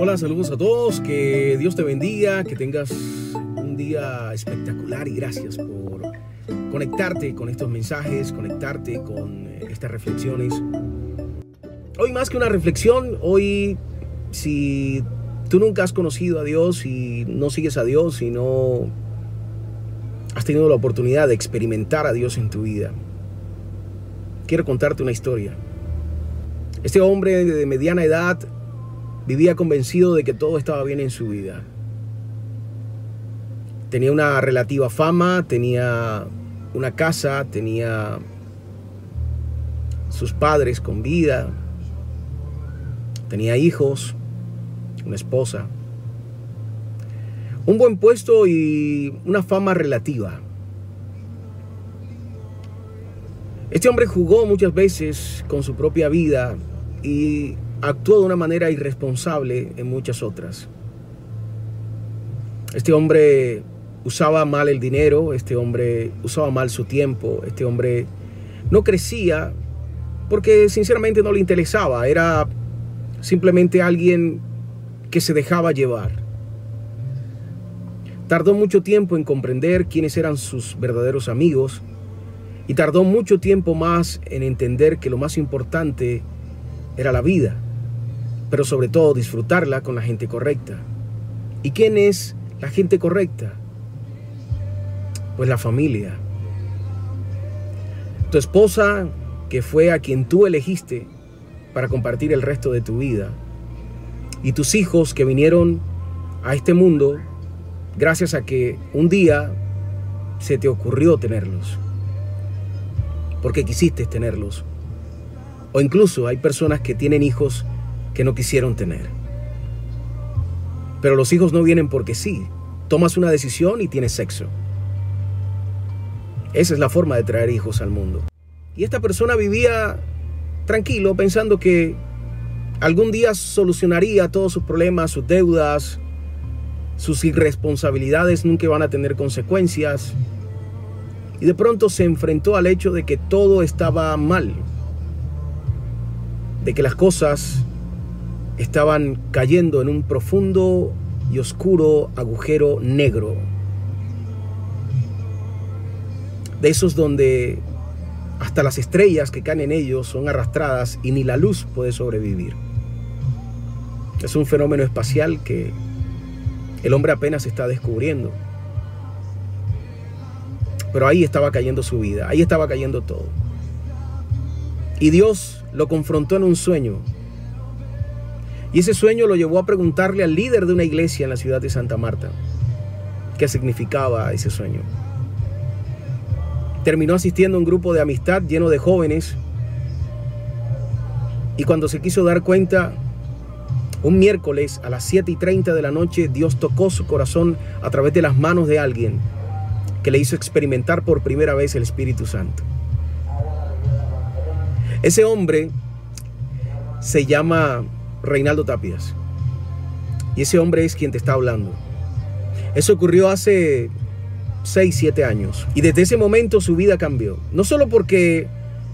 Hola, saludos a todos, que Dios te bendiga, que tengas un día espectacular y gracias por conectarte con estos mensajes, conectarte con eh, estas reflexiones. Hoy más que una reflexión, hoy si tú nunca has conocido a Dios y no sigues a Dios y no has tenido la oportunidad de experimentar a Dios en tu vida, quiero contarte una historia. Este hombre de mediana edad vivía convencido de que todo estaba bien en su vida. Tenía una relativa fama, tenía una casa, tenía sus padres con vida, tenía hijos, una esposa, un buen puesto y una fama relativa. Este hombre jugó muchas veces con su propia vida y actuó de una manera irresponsable en muchas otras. Este hombre usaba mal el dinero, este hombre usaba mal su tiempo, este hombre no crecía porque sinceramente no le interesaba, era simplemente alguien que se dejaba llevar. Tardó mucho tiempo en comprender quiénes eran sus verdaderos amigos y tardó mucho tiempo más en entender que lo más importante era la vida pero sobre todo disfrutarla con la gente correcta. ¿Y quién es la gente correcta? Pues la familia. Tu esposa, que fue a quien tú elegiste para compartir el resto de tu vida. Y tus hijos que vinieron a este mundo gracias a que un día se te ocurrió tenerlos. Porque quisiste tenerlos. O incluso hay personas que tienen hijos que no quisieron tener. Pero los hijos no vienen porque sí. Tomas una decisión y tienes sexo. Esa es la forma de traer hijos al mundo. Y esta persona vivía tranquilo pensando que algún día solucionaría todos sus problemas, sus deudas, sus irresponsabilidades nunca van a tener consecuencias. Y de pronto se enfrentó al hecho de que todo estaba mal, de que las cosas estaban cayendo en un profundo y oscuro agujero negro. De esos donde hasta las estrellas que caen en ellos son arrastradas y ni la luz puede sobrevivir. Es un fenómeno espacial que el hombre apenas está descubriendo. Pero ahí estaba cayendo su vida, ahí estaba cayendo todo. Y Dios lo confrontó en un sueño y ese sueño lo llevó a preguntarle al líder de una iglesia en la ciudad de Santa Marta qué significaba ese sueño. Terminó asistiendo a un grupo de amistad lleno de jóvenes y cuando se quiso dar cuenta, un miércoles a las 7 y 30 de la noche, Dios tocó su corazón a través de las manos de alguien que le hizo experimentar por primera vez el Espíritu Santo. Ese hombre se llama Reinaldo Tapias. Y ese hombre es quien te está hablando. Eso ocurrió hace 6, 7 años. Y desde ese momento su vida cambió. No solo porque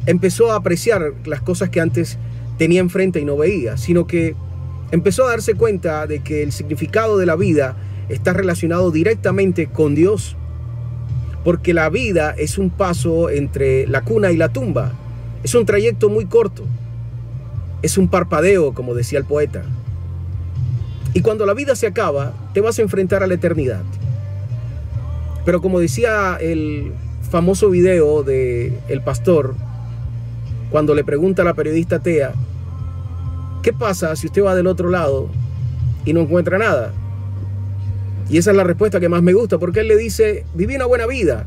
empezó a apreciar las cosas que antes tenía enfrente y no veía, sino que empezó a darse cuenta de que el significado de la vida está relacionado directamente con Dios. Porque la vida es un paso entre la cuna y la tumba. Es un trayecto muy corto. Es un parpadeo, como decía el poeta. Y cuando la vida se acaba, te vas a enfrentar a la eternidad. Pero como decía el famoso video de El Pastor, cuando le pregunta a la periodista Tea, ¿qué pasa si usted va del otro lado y no encuentra nada? Y esa es la respuesta que más me gusta, porque él le dice, viví una buena vida,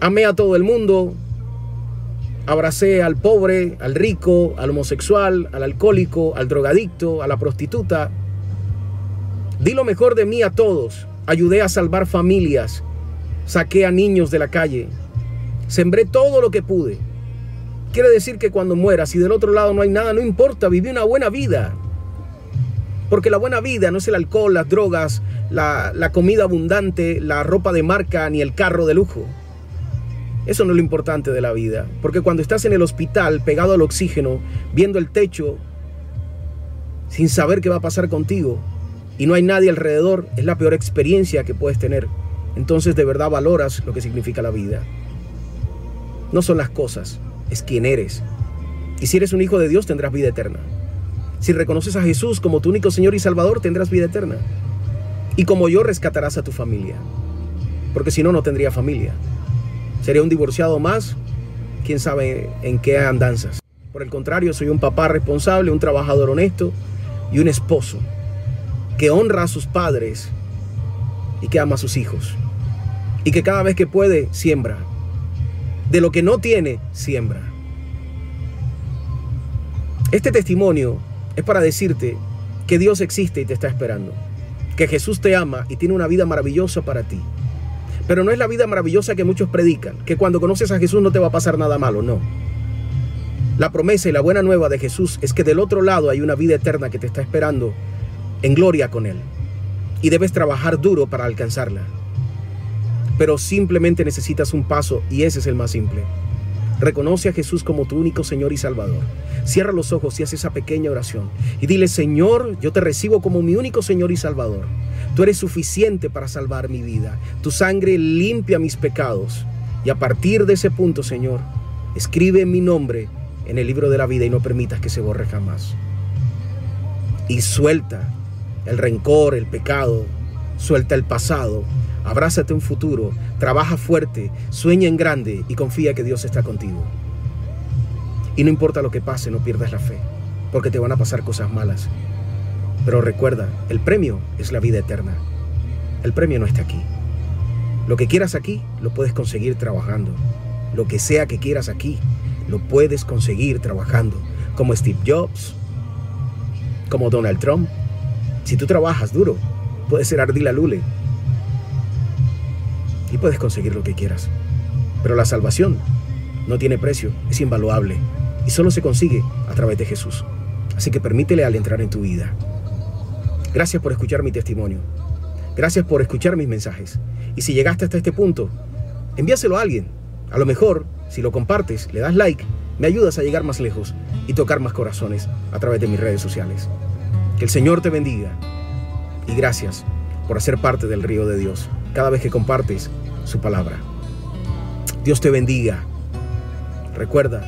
amé a todo el mundo, Abracé al pobre, al rico, al homosexual, al alcohólico, al drogadicto, a la prostituta. Di lo mejor de mí a todos. Ayudé a salvar familias. Saqué a niños de la calle. Sembré todo lo que pude. Quiere decir que cuando muera, si del otro lado no hay nada, no importa, viví una buena vida. Porque la buena vida no es el alcohol, las drogas, la comida abundante, la ropa de marca ni el carro de lujo. Eso no es lo importante de la vida. Porque cuando estás en el hospital, pegado al oxígeno, viendo el techo sin saber qué va a pasar contigo y no hay nadie alrededor, es la peor experiencia que puedes tener. Entonces de verdad valoras lo que significa la vida. No son las cosas, es quién eres. Y si eres un hijo de Dios tendrás vida eterna. Si reconoces a Jesús como tu único Señor y Salvador tendrás vida eterna. Y como yo rescatarás a tu familia. Porque si no, no tendría familia. Sería un divorciado más, quién sabe en qué andanzas. Por el contrario, soy un papá responsable, un trabajador honesto y un esposo que honra a sus padres y que ama a sus hijos. Y que cada vez que puede, siembra. De lo que no tiene, siembra. Este testimonio es para decirte que Dios existe y te está esperando. Que Jesús te ama y tiene una vida maravillosa para ti. Pero no es la vida maravillosa que muchos predican, que cuando conoces a Jesús no te va a pasar nada malo, no. La promesa y la buena nueva de Jesús es que del otro lado hay una vida eterna que te está esperando en gloria con Él. Y debes trabajar duro para alcanzarla. Pero simplemente necesitas un paso y ese es el más simple. Reconoce a Jesús como tu único Señor y Salvador. Cierra los ojos y haz esa pequeña oración. Y dile, Señor, yo te recibo como mi único Señor y Salvador. Tú eres suficiente para salvar mi vida. Tu sangre limpia mis pecados. Y a partir de ese punto, Señor, escribe mi nombre en el libro de la vida y no permitas que se borre jamás. Y suelta el rencor, el pecado, suelta el pasado, abrázate un futuro, trabaja fuerte, sueña en grande y confía que Dios está contigo. Y no importa lo que pase, no pierdas la fe, porque te van a pasar cosas malas. Pero recuerda, el premio es la vida eterna. El premio no está aquí. Lo que quieras aquí, lo puedes conseguir trabajando. Lo que sea que quieras aquí, lo puedes conseguir trabajando, como Steve Jobs, como Donald Trump. Si tú trabajas duro, puedes ser Ardila Lule y puedes conseguir lo que quieras. Pero la salvación no tiene precio, es invaluable y solo se consigue a través de Jesús. Así que permítele al entrar en tu vida. Gracias por escuchar mi testimonio. Gracias por escuchar mis mensajes. Y si llegaste hasta este punto, envíaselo a alguien. A lo mejor si lo compartes, le das like, me ayudas a llegar más lejos y tocar más corazones a través de mis redes sociales. Que el Señor te bendiga y gracias por hacer parte del río de Dios cada vez que compartes su palabra. Dios te bendiga. Recuerda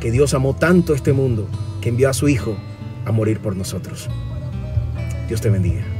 que Dios amó tanto este mundo que envió a su Hijo a morir por nosotros. Dios te bendiga.